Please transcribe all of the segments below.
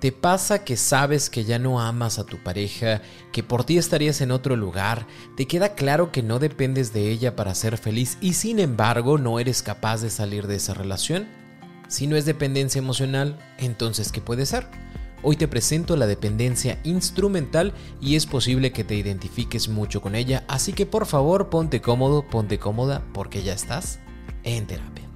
¿Te pasa que sabes que ya no amas a tu pareja, que por ti estarías en otro lugar, te queda claro que no dependes de ella para ser feliz y sin embargo no eres capaz de salir de esa relación? Si no es dependencia emocional, entonces ¿qué puede ser? Hoy te presento la dependencia instrumental y es posible que te identifiques mucho con ella, así que por favor ponte cómodo, ponte cómoda porque ya estás en terapia.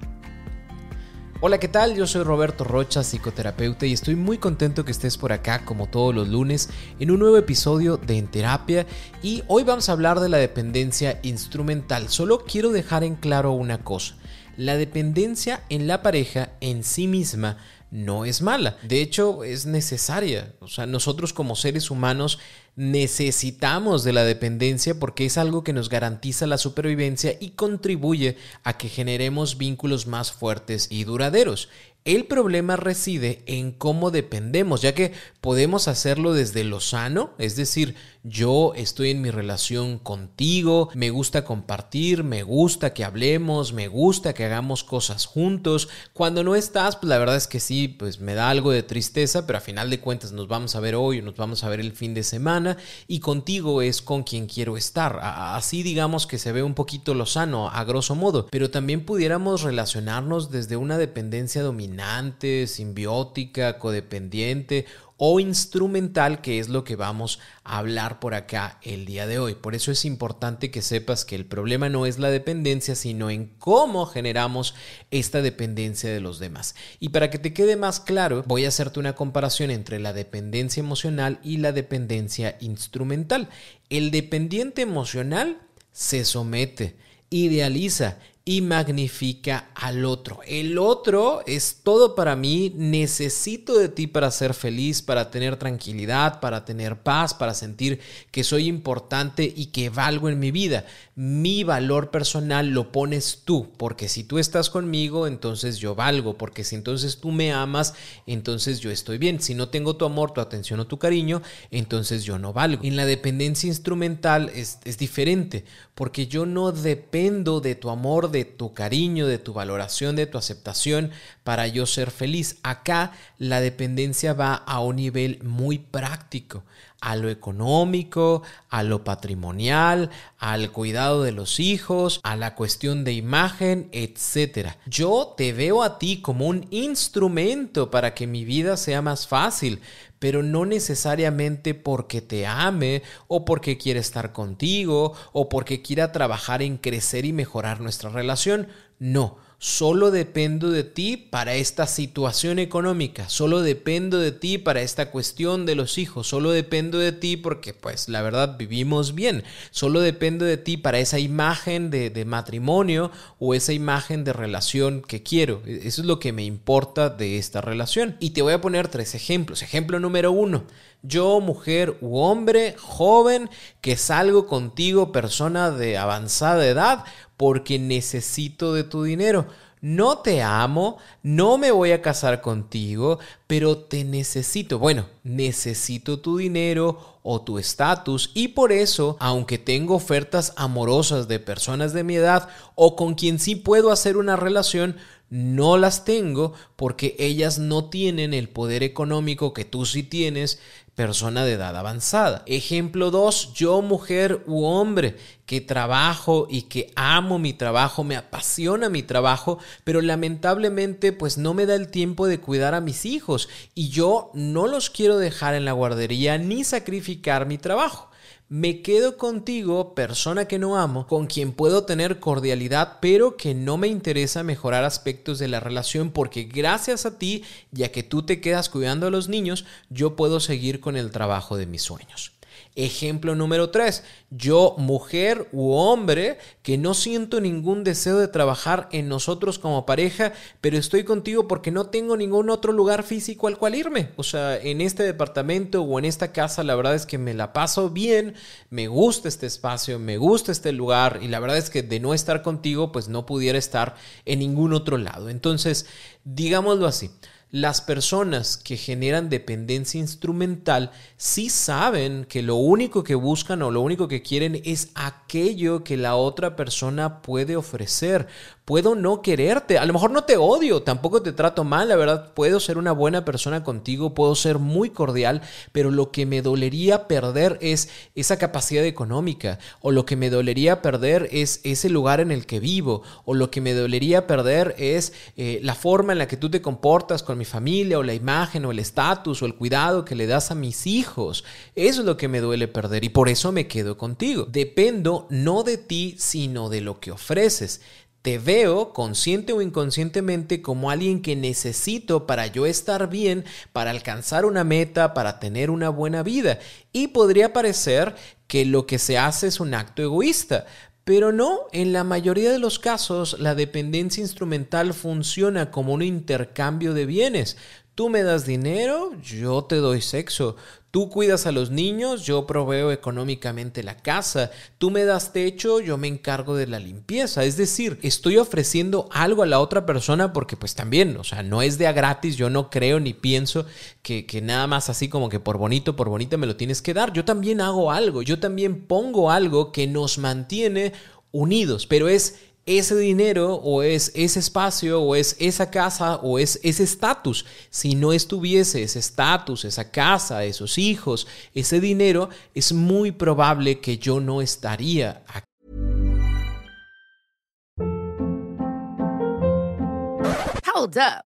Hola, ¿qué tal? Yo soy Roberto Rocha, psicoterapeuta, y estoy muy contento que estés por acá, como todos los lunes, en un nuevo episodio de En Terapia. Y hoy vamos a hablar de la dependencia instrumental. Solo quiero dejar en claro una cosa. La dependencia en la pareja en sí misma no es mala. De hecho, es necesaria. O sea, nosotros como seres humanos necesitamos de la dependencia porque es algo que nos garantiza la supervivencia y contribuye a que generemos vínculos más fuertes y duraderos. El problema reside en cómo dependemos, ya que podemos hacerlo desde lo sano, es decir, yo estoy en mi relación contigo, me gusta compartir, me gusta que hablemos, me gusta que hagamos cosas juntos. Cuando no estás, pues la verdad es que sí, pues me da algo de tristeza, pero a final de cuentas nos vamos a ver hoy nos vamos a ver el fin de semana y contigo es con quien quiero estar. Así digamos que se ve un poquito lo sano, a grosso modo, pero también pudiéramos relacionarnos desde una dependencia dominante simbiótica, codependiente o instrumental, que es lo que vamos a hablar por acá el día de hoy. Por eso es importante que sepas que el problema no es la dependencia, sino en cómo generamos esta dependencia de los demás. Y para que te quede más claro, voy a hacerte una comparación entre la dependencia emocional y la dependencia instrumental. El dependiente emocional se somete, idealiza y magnifica al otro. El otro es todo para mí, necesito de ti para ser feliz, para tener tranquilidad, para tener paz, para sentir que soy importante y que valgo en mi vida. Mi valor personal lo pones tú, porque si tú estás conmigo, entonces yo valgo, porque si entonces tú me amas, entonces yo estoy bien. Si no tengo tu amor, tu atención o tu cariño, entonces yo no valgo. En la dependencia instrumental es, es diferente, porque yo no dependo de tu amor, de tu cariño, de tu valoración, de tu aceptación para yo ser feliz. Acá la dependencia va a un nivel muy práctico, a lo económico, a lo patrimonial, al cuidado de los hijos, a la cuestión de imagen, etc. Yo te veo a ti como un instrumento para que mi vida sea más fácil, pero no necesariamente porque te ame o porque quiere estar contigo o porque quiera trabajar en crecer y mejorar nuestra relación. No, solo dependo de ti para esta situación económica, solo dependo de ti para esta cuestión de los hijos, solo dependo de ti porque pues la verdad vivimos bien, solo dependo de ti para esa imagen de, de matrimonio o esa imagen de relación que quiero. E, eso es lo que me importa de esta relación. Y te voy a poner tres ejemplos. Ejemplo número uno yo, mujer u hombre, joven, que salgo contigo, persona de avanzada edad, porque necesito de tu dinero. No te amo, no me voy a casar contigo, pero te necesito. Bueno, necesito tu dinero o tu estatus y por eso, aunque tengo ofertas amorosas de personas de mi edad o con quien sí puedo hacer una relación, no las tengo porque ellas no tienen el poder económico que tú sí tienes, persona de edad avanzada. Ejemplo 2, yo mujer u hombre que trabajo y que amo mi trabajo, me apasiona mi trabajo, pero lamentablemente pues no me da el tiempo de cuidar a mis hijos y yo no los quiero dejar en la guardería ni sacrificar mi trabajo me quedo contigo, persona que no amo, con quien puedo tener cordialidad, pero que no me interesa mejorar aspectos de la relación porque gracias a ti, ya que tú te quedas cuidando a los niños, yo puedo seguir con el trabajo de mis sueños. Ejemplo número 3, yo mujer u hombre que no siento ningún deseo de trabajar en nosotros como pareja, pero estoy contigo porque no tengo ningún otro lugar físico al cual irme. O sea, en este departamento o en esta casa la verdad es que me la paso bien, me gusta este espacio, me gusta este lugar y la verdad es que de no estar contigo pues no pudiera estar en ningún otro lado. Entonces, digámoslo así las personas que generan dependencia instrumental sí saben que lo único que buscan o lo único que quieren es aquello que la otra persona puede ofrecer. Puedo no quererte, a lo mejor no te odio, tampoco te trato mal, la verdad, puedo ser una buena persona contigo, puedo ser muy cordial, pero lo que me dolería perder es esa capacidad económica, o lo que me dolería perder es ese lugar en el que vivo, o lo que me dolería perder es eh, la forma en la que tú te comportas con mi familia, o la imagen, o el estatus, o el cuidado que le das a mis hijos. Eso es lo que me duele perder y por eso me quedo contigo. Dependo no de ti, sino de lo que ofreces. Te veo consciente o inconscientemente como alguien que necesito para yo estar bien, para alcanzar una meta, para tener una buena vida. Y podría parecer que lo que se hace es un acto egoísta, pero no, en la mayoría de los casos la dependencia instrumental funciona como un intercambio de bienes. Tú me das dinero, yo te doy sexo. Tú cuidas a los niños, yo proveo económicamente la casa. Tú me das techo, yo me encargo de la limpieza. Es decir, estoy ofreciendo algo a la otra persona porque pues también, o sea, no es de a gratis. Yo no creo ni pienso que, que nada más así como que por bonito, por bonita me lo tienes que dar. Yo también hago algo, yo también pongo algo que nos mantiene unidos, pero es ese dinero o es ese espacio o es esa casa o es ese estatus. Si no estuviese ese estatus, esa casa, esos hijos, ese dinero, es muy probable que yo no estaría aquí. Hold up.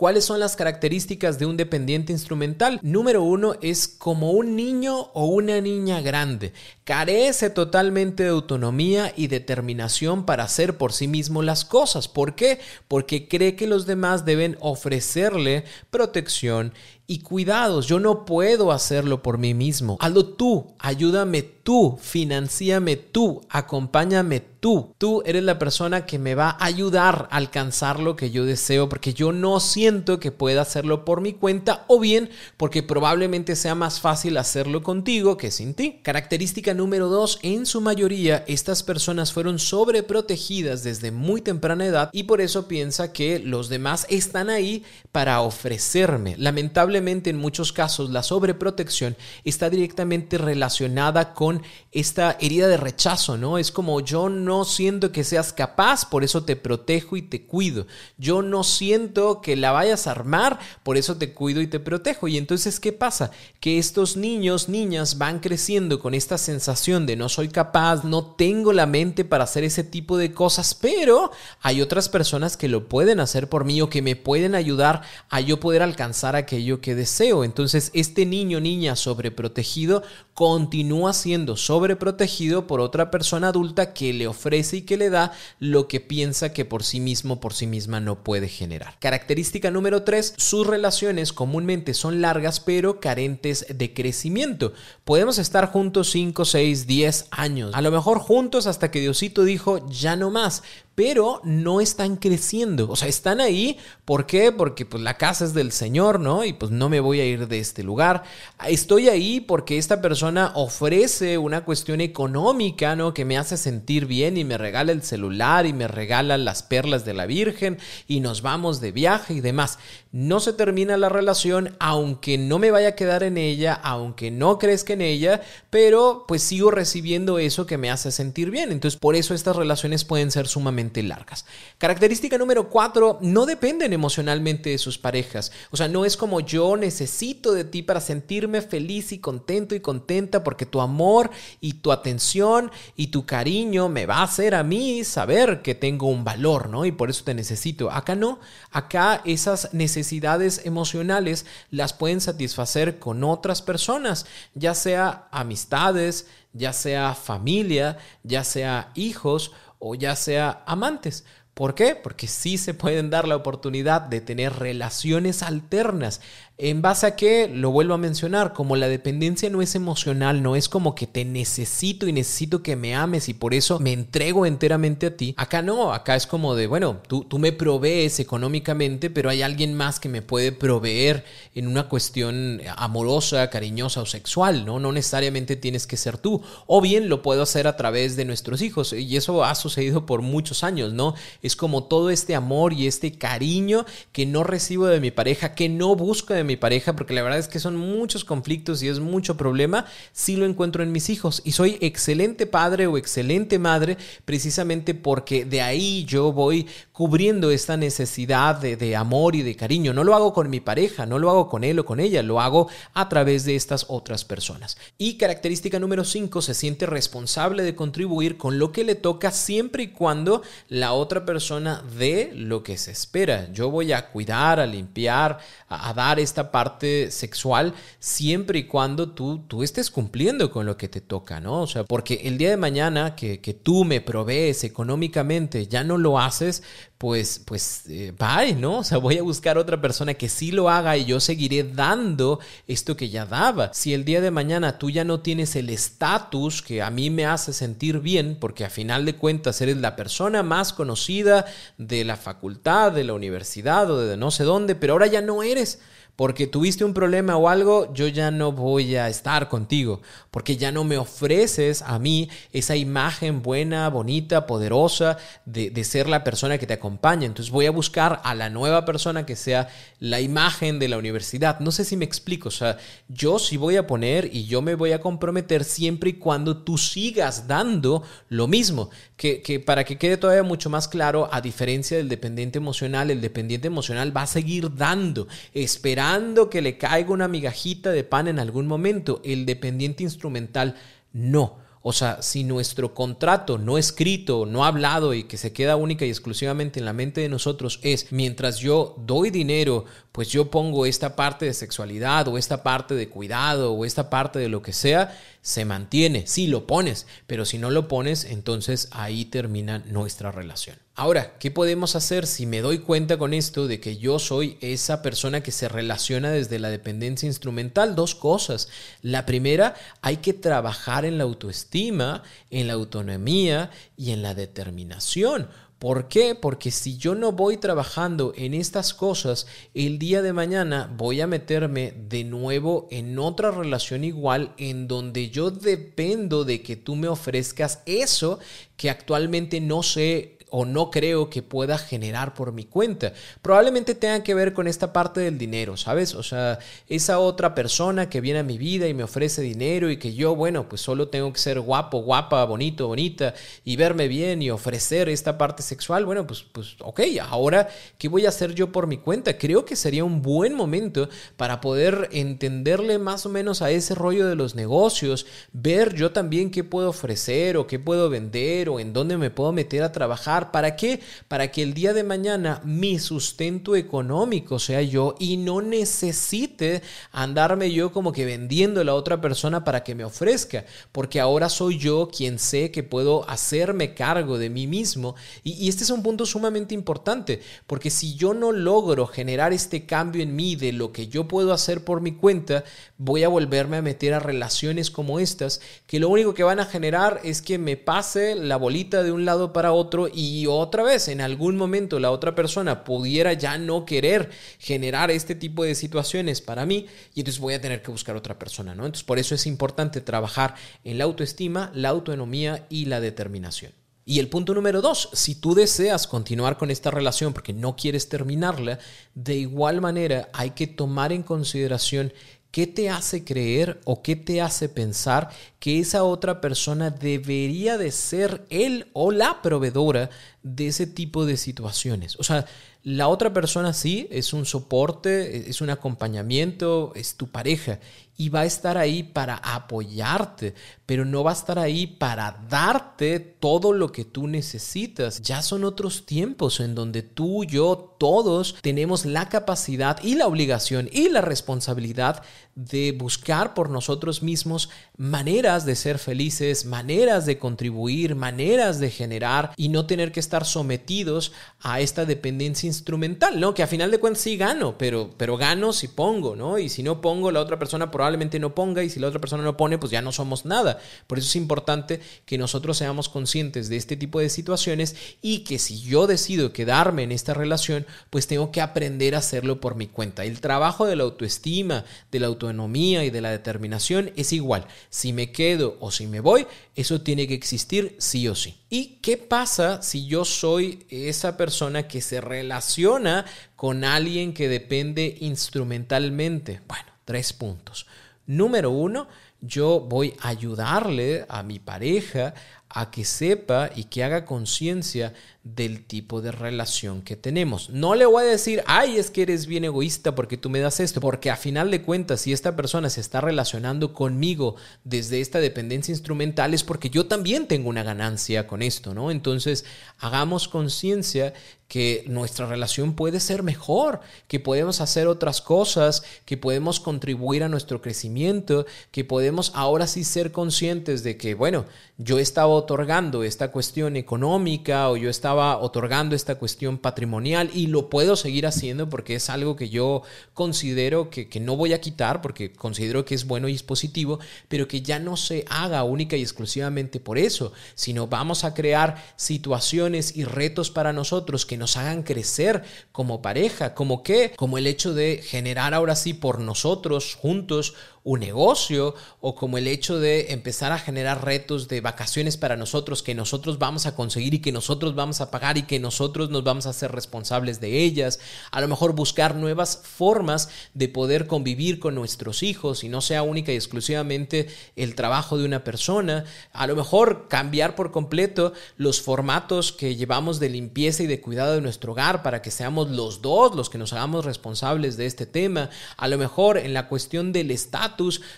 ¿Cuáles son las características de un dependiente instrumental? Número uno es como un niño o una niña grande. Carece totalmente de autonomía y determinación para hacer por sí mismo las cosas. ¿Por qué? Porque cree que los demás deben ofrecerle protección y cuidados. Yo no puedo hacerlo por mí mismo. Hazlo tú, ayúdame tú, financiame tú, acompáñame tú. Tú eres la persona que me va a ayudar a alcanzar lo que yo deseo porque yo no siento que pueda hacerlo por mi cuenta o bien porque probablemente sea más fácil hacerlo contigo que sin ti. Característica número dos, en su mayoría estas personas fueron sobreprotegidas desde muy temprana edad y por eso piensa que los demás están ahí para ofrecerme. Lamentablemente en muchos casos la sobreprotección está directamente relacionada con esta herida de rechazo, ¿no? Es como yo no siento que seas capaz, por eso te protejo y te cuido. Yo no siento que la vayas a armar, por eso te cuido y te protejo. Y entonces, ¿qué pasa? Que estos niños, niñas van creciendo con esta sensación de no soy capaz, no tengo la mente para hacer ese tipo de cosas, pero hay otras personas que lo pueden hacer por mí o que me pueden ayudar a yo poder alcanzar aquello que deseo. Entonces este niño niña sobreprotegido continúa siendo sobreprotegido por otra persona adulta que le ofrece y que le da lo que piensa que por sí mismo, por sí misma no puede generar. Característica número 3, sus relaciones comúnmente son largas pero carentes de crecimiento. Podemos estar juntos 5, 6, 10 años, a lo mejor juntos hasta que Diosito dijo ya no más, pero no están creciendo. O sea, están ahí. ¿Por qué? Porque pues la casa es del Señor, ¿no? Y pues no me voy a ir de este lugar. Estoy ahí porque esta persona ofrece una cuestión económica, ¿no? Que me hace sentir bien y me regala el celular y me regala las perlas de la Virgen y nos vamos de viaje y demás. No se termina la relación aunque no me vaya a quedar en ella, aunque no crezca en ella, pero pues sigo recibiendo eso que me hace sentir bien. Entonces por eso estas relaciones pueden ser sumamente largas. Característica número cuatro, no dependen emocionalmente de sus parejas. O sea, no es como yo necesito de ti para sentirme feliz y contento y contenta porque tu amor y tu atención y tu cariño me va a hacer a mí saber que tengo un valor, ¿no? Y por eso te necesito. Acá no, acá esas necesidades emocionales las pueden satisfacer con otras personas, ya sea amistades, ya sea familia, ya sea hijos o ya sea amantes. ¿Por qué? Porque sí se pueden dar la oportunidad de tener relaciones alternas ¿En base a qué? Lo vuelvo a mencionar, como la dependencia no es emocional, no es como que te necesito y necesito que me ames y por eso me entrego enteramente a ti. Acá no, acá es como de, bueno, tú, tú me provees económicamente, pero hay alguien más que me puede proveer en una cuestión amorosa, cariñosa o sexual, ¿no? No necesariamente tienes que ser tú. O bien lo puedo hacer a través de nuestros hijos y eso ha sucedido por muchos años, ¿no? Es como todo este amor y este cariño que no recibo de mi pareja, que no busco de mi mi pareja, porque la verdad es que son muchos conflictos y es mucho problema, si lo encuentro en mis hijos. Y soy excelente padre o excelente madre precisamente porque de ahí yo voy cubriendo esta necesidad de, de amor y de cariño. No lo hago con mi pareja, no lo hago con él o con ella, lo hago a través de estas otras personas. Y característica número 5, se siente responsable de contribuir con lo que le toca siempre y cuando la otra persona dé lo que se espera. Yo voy a cuidar, a limpiar, a, dar esta parte sexual siempre y cuando tú, tú estés cumpliendo con lo que te toca, ¿no? O sea, porque el día de mañana que, que tú me provees económicamente, ya no lo haces, pues, pues, eh, ¿no? O sea, voy a buscar otra persona que sí lo haga y yo seguiré dando esto que ya daba. Si el día de mañana tú ya no tienes el estatus que a mí me hace sentir bien, porque a final de cuentas eres la persona más conocida de la facultad, de la universidad o de no sé dónde, pero ahora ya no eres porque tuviste un problema o algo, yo ya no voy a estar contigo, porque ya no me ofreces a mí esa imagen buena, bonita, poderosa de, de, ser la persona que te acompaña. Entonces voy a buscar a la nueva persona que sea la imagen de la universidad. No sé si me explico, o sea, yo sí voy a poner y yo me voy a comprometer siempre y cuando tú sigas dando lo mismo, que, que para que quede todavía mucho más claro, a diferencia del dependiente emocional, el dependiente emocional va a seguir dando, esperando que le caiga una migajita de pan en algún momento. El dependiente instrumental no. O sea, si nuestro contrato no escrito, no hablado y que se queda única y exclusivamente en la mente de nosotros es, mientras yo doy dinero, pues yo pongo esta parte de sexualidad o esta parte de cuidado o esta parte de lo que sea, se mantiene. Sí, lo pones, pero si no lo pones, entonces ahí termina nuestra relación. Ahora, ¿qué podemos hacer si me doy cuenta con esto de que yo soy esa persona que se relaciona desde la dependencia instrumental? Dos cosas. La primera, hay que trabajar en la autoestima, en la autonomía y en la determinación. ¿Por qué? Porque si yo no voy trabajando en estas cosas, el día de mañana voy a meterme de nuevo en otra relación igual en donde yo dependo de que tú me ofrezcas eso que actualmente no sé o no creo que pueda generar por mi cuenta. Probablemente tenga que ver con esta parte del dinero, ¿sabes? O sea, esa otra persona que viene a mi vida y me ofrece dinero y que yo, bueno, pues solo tengo que ser guapo, guapa, bonito, bonita y verme bien y ofrecer esta parte sexual, bueno, pues, pues ok, ahora, ¿qué voy a hacer yo por mi cuenta? Creo que sería un buen momento para poder entenderle más o menos a ese rollo de los negocios, ver yo también qué puedo ofrecer o qué puedo vender o en dónde me puedo meter a trabajar ¿Para qué? Para que el día de mañana mi sustento económico sea yo y no necesite andarme yo como que vendiendo a la otra persona para que me ofrezca, porque ahora soy yo quien sé que puedo hacerme cargo de mí mismo. Y, y este es un punto sumamente importante, porque si yo no logro generar este cambio en mí de lo que yo puedo hacer por mi cuenta, voy a volverme a meter a relaciones como estas, que lo único que van a generar es que me pase la bolita de un lado para otro y y otra vez en algún momento la otra persona pudiera ya no querer generar este tipo de situaciones para mí y entonces voy a tener que buscar otra persona, ¿no? Entonces por eso es importante trabajar en la autoestima, la autonomía y la determinación. Y el punto número dos, si tú deseas continuar con esta relación porque no quieres terminarla, de igual manera hay que tomar en consideración ¿Qué te hace creer o qué te hace pensar que esa otra persona debería de ser él o la proveedora de ese tipo de situaciones. O sea, la otra persona sí es un soporte, es un acompañamiento, es tu pareja y va a estar ahí para apoyarte, pero no va a estar ahí para darte todo lo que tú necesitas. Ya son otros tiempos en donde tú, yo, todos tenemos la capacidad y la obligación y la responsabilidad de buscar por nosotros mismos maneras de ser felices, maneras de contribuir, maneras de generar y no tener que estar sometidos a esta dependencia instrumental, ¿no? Que a final de cuentas sí gano, pero, pero gano si pongo, ¿no? Y si no pongo, la otra persona probablemente no ponga y si la otra persona no pone, pues ya no somos nada. Por eso es importante que nosotros seamos conscientes de este tipo de situaciones y que si yo decido quedarme en esta relación, pues tengo que aprender a hacerlo por mi cuenta. El trabajo de la autoestima, de la autonomía y de la determinación es igual. Si me quedo o si me voy, eso tiene que existir sí o sí. ¿Y qué pasa si yo soy esa persona que se relaciona con alguien que depende instrumentalmente? Bueno, tres puntos. Número uno, yo voy a ayudarle a mi pareja a que sepa y que haga conciencia del tipo de relación que tenemos. No le voy a decir, ay, es que eres bien egoísta porque tú me das esto, porque a final de cuentas, si esta persona se está relacionando conmigo desde esta dependencia instrumental, es porque yo también tengo una ganancia con esto, ¿no? Entonces, hagamos conciencia que nuestra relación puede ser mejor, que podemos hacer otras cosas, que podemos contribuir a nuestro crecimiento, que podemos ahora sí ser conscientes de que, bueno, yo estaba otorgando esta cuestión económica o yo estaba otorgando esta cuestión patrimonial y lo puedo seguir haciendo porque es algo que yo considero que, que no voy a quitar porque considero que es bueno y es positivo, pero que ya no se haga única y exclusivamente por eso, sino vamos a crear situaciones y retos para nosotros que nos hagan crecer como pareja, como qué, como el hecho de generar ahora sí por nosotros juntos un negocio o como el hecho de empezar a generar retos de vacaciones para nosotros que nosotros vamos a conseguir y que nosotros vamos a pagar y que nosotros nos vamos a hacer responsables de ellas. A lo mejor buscar nuevas formas de poder convivir con nuestros hijos y no sea única y exclusivamente el trabajo de una persona. A lo mejor cambiar por completo los formatos que llevamos de limpieza y de cuidado de nuestro hogar para que seamos los dos los que nos hagamos responsables de este tema. A lo mejor en la cuestión del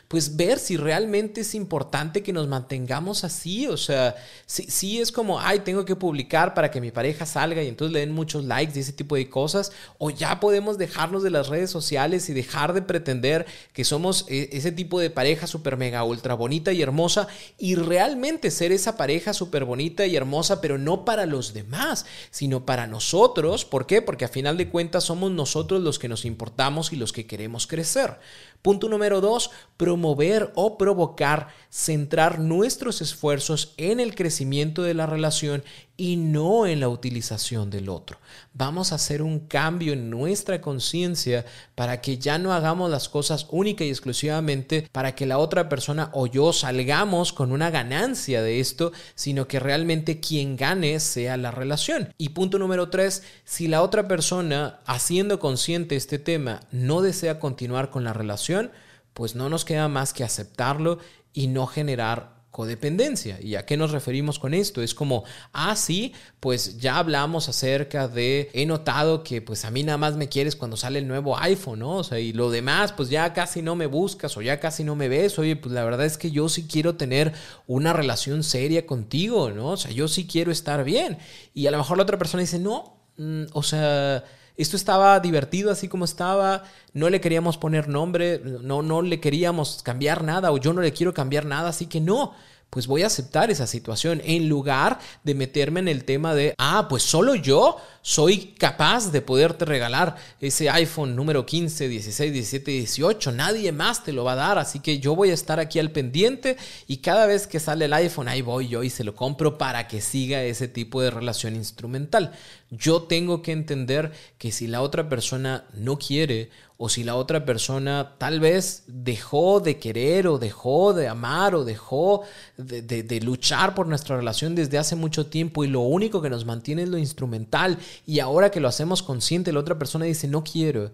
pues ver si realmente es importante que nos mantengamos así. O sea, si, es como, ay, tengo que publicar para que mi pareja salga y entonces le den muchos likes y ese tipo de cosas. O ya podemos dejarnos de las redes sociales y dejar de pretender que somos e, ese tipo de pareja súper mega ultra bonita y hermosa y realmente ser esa pareja súper bonita y hermosa, pero no para los demás, sino para nosotros. ¿Por qué? Porque a final de cuentas somos nosotros los que nos importamos y los que queremos crecer. Punto número dos, promover o provocar, centrar nuestros esfuerzos en el crecimiento de la relación y no en la utilización del otro. Vamos a hacer un cambio en nuestra conciencia para que ya no hagamos las cosas única y exclusivamente para que la otra persona o yo salgamos con una ganancia de esto, sino que realmente quien gane sea la relación. Y punto número tres, si la otra persona, haciendo consciente este tema, no desea continuar con la relación, pues no nos queda más que aceptarlo y no generar codependencia. ¿Y a qué nos referimos con esto? Es como, ah, sí, pues ya hablamos acerca de, he notado que pues a mí nada más me quieres cuando sale el nuevo iPhone, ¿no? O sea, y lo demás, pues ya casi no me buscas o ya casi no me ves. Oye, pues la verdad es que yo sí quiero tener una relación seria contigo, ¿no? O sea, yo sí quiero estar bien. Y a lo mejor la otra persona dice, no, mm, o sea esto estaba divertido así como estaba, no le queríamos poner nombre, no, no le queríamos cambiar nada o yo no le quiero cambiar nada, así que no, pues voy a aceptar esa situación en lugar de meterme en el tema de, ah, pues solo yo soy capaz de poderte regalar ese iPhone número 15, 16, 17, 18. Nadie más te lo va a dar, así que yo voy a estar aquí al pendiente y cada vez que sale el iPhone, ahí voy yo y se lo compro para que siga ese tipo de relación instrumental. Yo tengo que entender que si la otra persona no quiere o si la otra persona tal vez dejó de querer o dejó de amar o dejó de, luchar por nuestra relación desde hace mucho tiempo y lo único que nos mantiene es lo instrumental y ahora que lo hacemos consciente la otra persona dice no quiero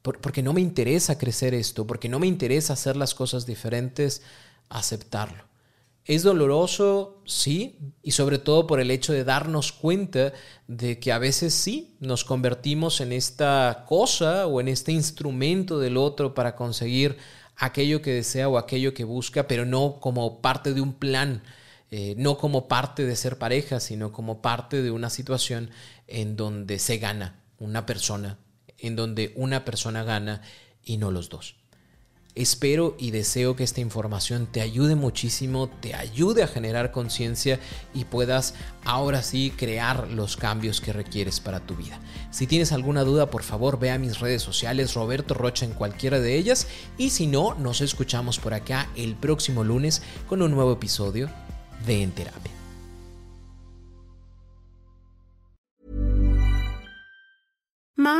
porque no me interesa crecer esto, porque no me interesa hacer las cosas diferentes, aceptarlo Es doloroso, sí, y sobre todo por el hecho de darnos cuenta de que a veces sí nos convertimos en esta cosa o en este instrumento del otro para conseguir aquello que desea o aquello que busca, pero no como parte de un plan, eh, no como parte de ser pareja, sino como parte de una situación en donde se gana una persona, en donde una persona gana y no los dos. Espero y deseo que esta información te ayude muchísimo, te ayude a generar conciencia y puedas ahora sí crear los cambios que requieres para tu vida. Si tienes alguna duda, por favor ve a mis redes sociales, Roberto Rocha en cualquiera de ellas, y si no, nos escuchamos por acá el próximo lunes con un nuevo episodio de En Terapia.